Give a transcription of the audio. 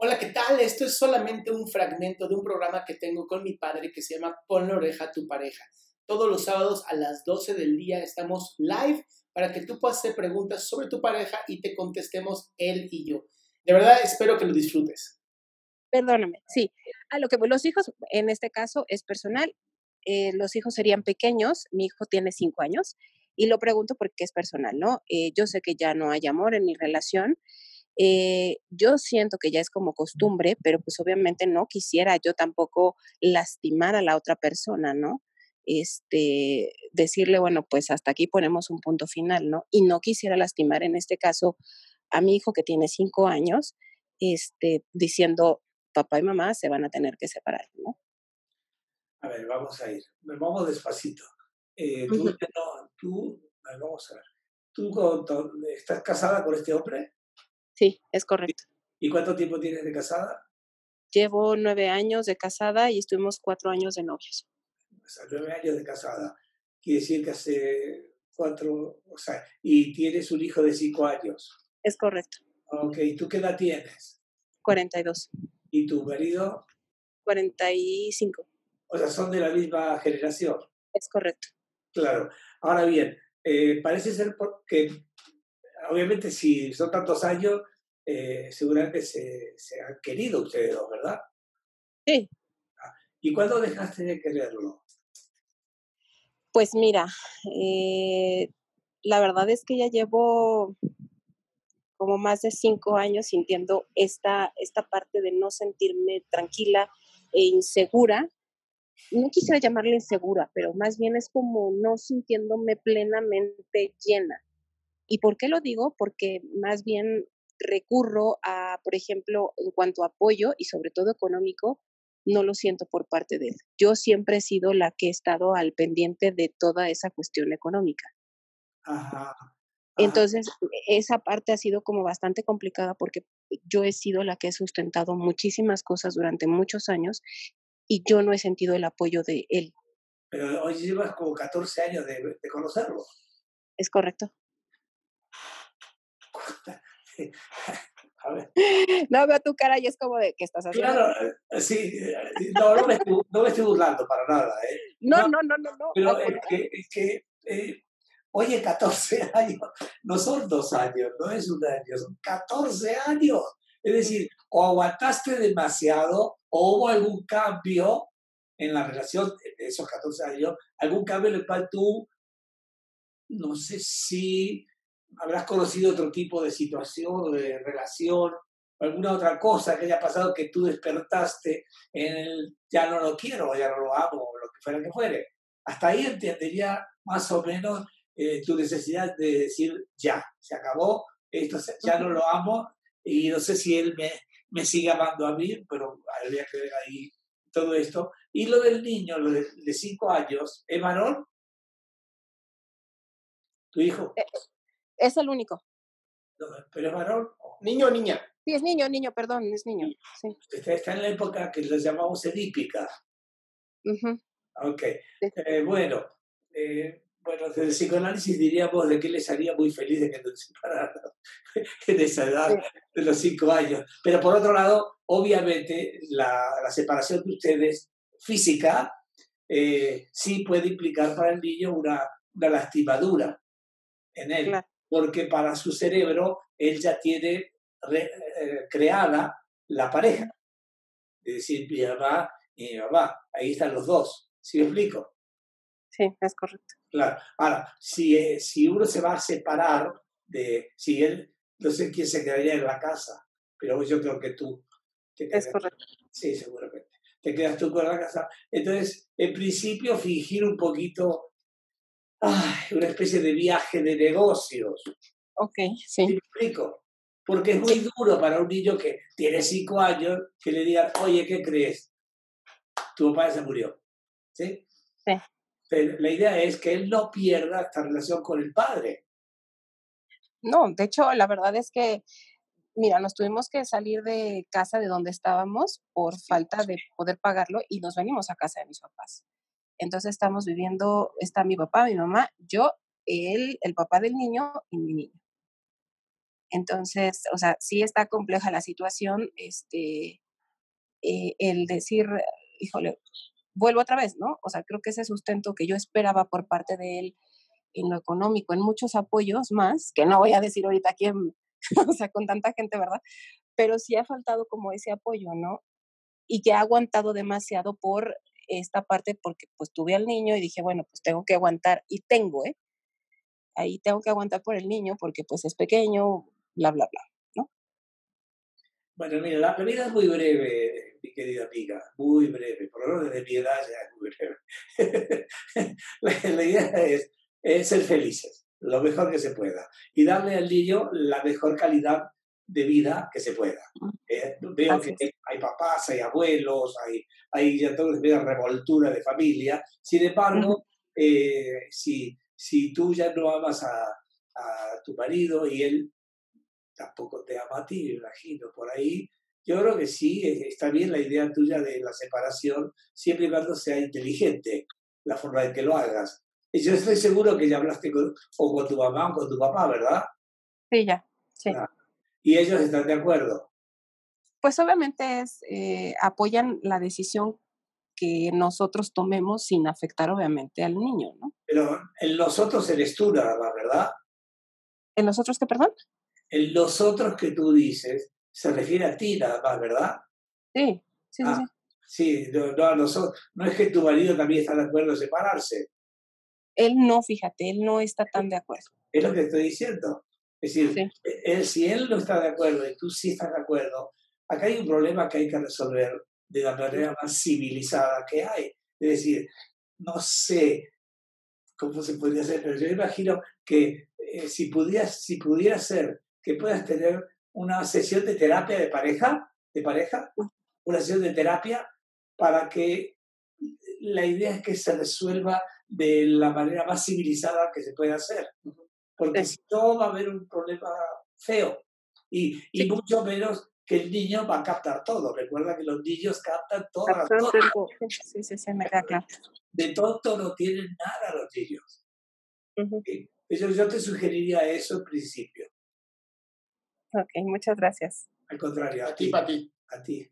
Hola, ¿qué tal? Esto es solamente un fragmento de un programa que tengo con mi padre que se llama Pon la oreja a tu pareja. Todos los sábados a las 12 del día estamos live para que tú puedas hacer preguntas sobre tu pareja y te contestemos él y yo. De verdad, espero que lo disfrutes. Perdóname, sí. A lo que los hijos, en este caso, es personal. Eh, los hijos serían pequeños, mi hijo tiene cinco años, y lo pregunto porque es personal, ¿no? Eh, yo sé que ya no hay amor en mi relación, eh, yo siento que ya es como costumbre, pero pues obviamente no quisiera yo tampoco lastimar a la otra persona, ¿no? Este, decirle, bueno, pues hasta aquí ponemos un punto final, ¿no? Y no quisiera lastimar en este caso a mi hijo que tiene cinco años, este, diciendo, papá y mamá se van a tener que separar, ¿no? A ver, vamos a ir, vamos despacito. Eh, tú, tú, vamos a ver, ¿tú estás casada con este hombre? Sí, es correcto. ¿Y cuánto tiempo tienes de casada? Llevo nueve años de casada y estuvimos cuatro años de novios. O sea, nueve años de casada. Quiere decir que hace cuatro, o sea, y tienes un hijo de cinco años. Es correcto. Ok, ¿y tú qué edad tienes? 42. ¿Y tu marido? 45. O sea, son de la misma generación. Es correcto. Claro. Ahora bien, eh, parece ser que obviamente si son tantos años, eh, seguramente se, se, han querido ustedes dos, ¿verdad? Sí. Ah, ¿Y cuándo dejaste de quererlo? Pues mira, eh, la verdad es que ya llevo como más de cinco años sintiendo esta, esta parte de no sentirme tranquila e insegura. No quisiera llamarle insegura, pero más bien es como no sintiéndome plenamente llena. ¿Y por qué lo digo? Porque más bien recurro a, por ejemplo, en cuanto a apoyo y sobre todo económico, no lo siento por parte de él. Yo siempre he sido la que he estado al pendiente de toda esa cuestión económica. Ajá. Entonces, esa parte ha sido como bastante complicada porque yo he sido la que he sustentado muchísimas cosas durante muchos años y yo no he sentido el apoyo de él. Pero hoy llevas como 14 años de, de conocerlo. Es correcto. A ver. No veo tu cara y es como de que estás haciendo. Claro, eh, sí, eh, no, no, me estoy, no me estoy burlando para nada. ¿eh? No, no, no, no. no, pero es que, es que eh, oye, 14 años, no son dos años, no es un año, son 14 años. Es decir, o aguantaste demasiado o hubo algún cambio en la relación de esos 14 años, algún cambio en el cual tú, no sé si habrás conocido otro tipo de situación, de relación, alguna otra cosa que haya pasado que tú despertaste en el ya no lo quiero, ya no lo amo, o lo que fuera que fuere. Hasta ahí entendería más o menos eh, tu necesidad de decir ya, se acabó, esto ya no lo amo y no sé si él me, me sigue amando a mí, pero habría que ver ahí todo esto. Y lo del niño, lo de, de cinco años, ¿es varón? ¿Tu hijo? Es el único. ¿Pero es varón? ¿Niño o niña? Sí, es niño, niño, perdón, es niño. Sí. Está, está en la época que les llamamos edípica. Ujú. Ok. Eh, bueno, eh, bueno, desde el psicoanálisis diríamos de que les haría muy feliz de que nos separaran en esa edad de los cinco años. Pero por otro lado, obviamente, la, la separación de ustedes física eh, sí puede implicar para el niño una, una lastimadura en él. Claro. Porque para su cerebro él ya tiene re- eh, creada la pareja. Es decir, mi mamá y mi mamá. Ahí están los dos. ¿Sí me explico? Sí, es correcto. Claro. Ahora, si, eh, si uno se va a separar de, si él, no sé quién se quedaría en la casa, pero yo creo que tú. Te Es correcto. Sí, seguramente. Te quedas tú con la casa. Entonces, en principio, fingir un poquito, ay, una especie de viaje de negocios. Ok, ¿Sí me explico? Porque es muy duro para un niño que tiene cinco años que le digan, oye, ¿qué crees? Tu papá se murió. ¿Sí? Sí. Pero la idea es que él no pierda esta relación con el padre. No, de hecho, la verdad es que, mira, nos tuvimos que salir de casa de donde estábamos por falta de poder pagarlo y nos venimos a casa de mis papás. Entonces estamos viviendo, está mi papá, mi mamá, yo, él, el papá del niño y mi niño. Entonces, o sea, sí está compleja la situación, este, eh, el decir, híjole, vuelvo otra vez, ¿no? O sea, creo que ese sustento que yo esperaba por parte de él en lo económico, en muchos apoyos más, que no voy a decir ahorita quién, o sea, con tanta gente, ¿verdad? Pero sí ha faltado como ese apoyo, ¿no? Y que ha aguantado demasiado por esta parte porque pues tuve al niño y dije, bueno, pues tengo que aguantar y tengo, ¿eh? Ahí tengo que aguantar por el niño porque pues es pequeño, bla, bla, bla, ¿no? Bueno, mira, la, vida es muy breve, mi querida amiga, muy breve, por lo menos desde mi edad ya es muy breve. la, idea es, es ser felices, lo mejor que se pueda, y darle al niño la mejor calidad de vida que se pueda. Eh, veo que hay papás, hay abuelos, hay, hay ya todo una revoltura de familia. Sin embargo, eh, si, si tú ya no amas a, a, tu marido y él tampoco te ama a ti, me imagino, por ahí, yo creo que sí, eh, está bien la idea tuya de la separación, siempre y cuando sea inteligente la forma en que lo hagas. Y yo estoy seguro que ya hablaste con, o con tu mamá o con tu papá, ¿verdad? Sí, ya, sí. Ah, ¿Y ellos están de acuerdo? Pues obviamente es, eh, apoyan la decisión que nosotros tomemos sin afectar obviamente al niño, ¿no? Pero en los otros eres tú nada más, ¿verdad? ¿En los otros qué, perdón? En los otros que tú dices se refiere a ti nada más, ¿verdad? Sí, sí, sí. Ah, sí, no, no, no es que tu marido también está de acuerdo en separarse. Él no, fíjate, él no está tan de acuerdo. Es lo que estoy diciendo. Es decir, él, si él no está de acuerdo y tú sí estás de acuerdo, acá hay un problema que hay que resolver de la manera más civilizada que hay. Es decir, no sé cómo se podría hacer, pero yo imagino que eh, si, pudieras, si pudiera ser que puedas tener una sesión de terapia de pareja, de pareja, una sesión de terapia para que la idea es que se resuelva de la manera más civilizada que se puede hacer porque si no va a haber un problema feo. Y, y mucho menos que el niño va a captar todo. Recuerda que los niños captan todas las cosas. Sí, sí, sí, me. De tonto no tienen nada los niños. Eso, yo te sugeriría eso en principio. Ok, muchas gracias. Al contrario, a, a ti, ti. A ti.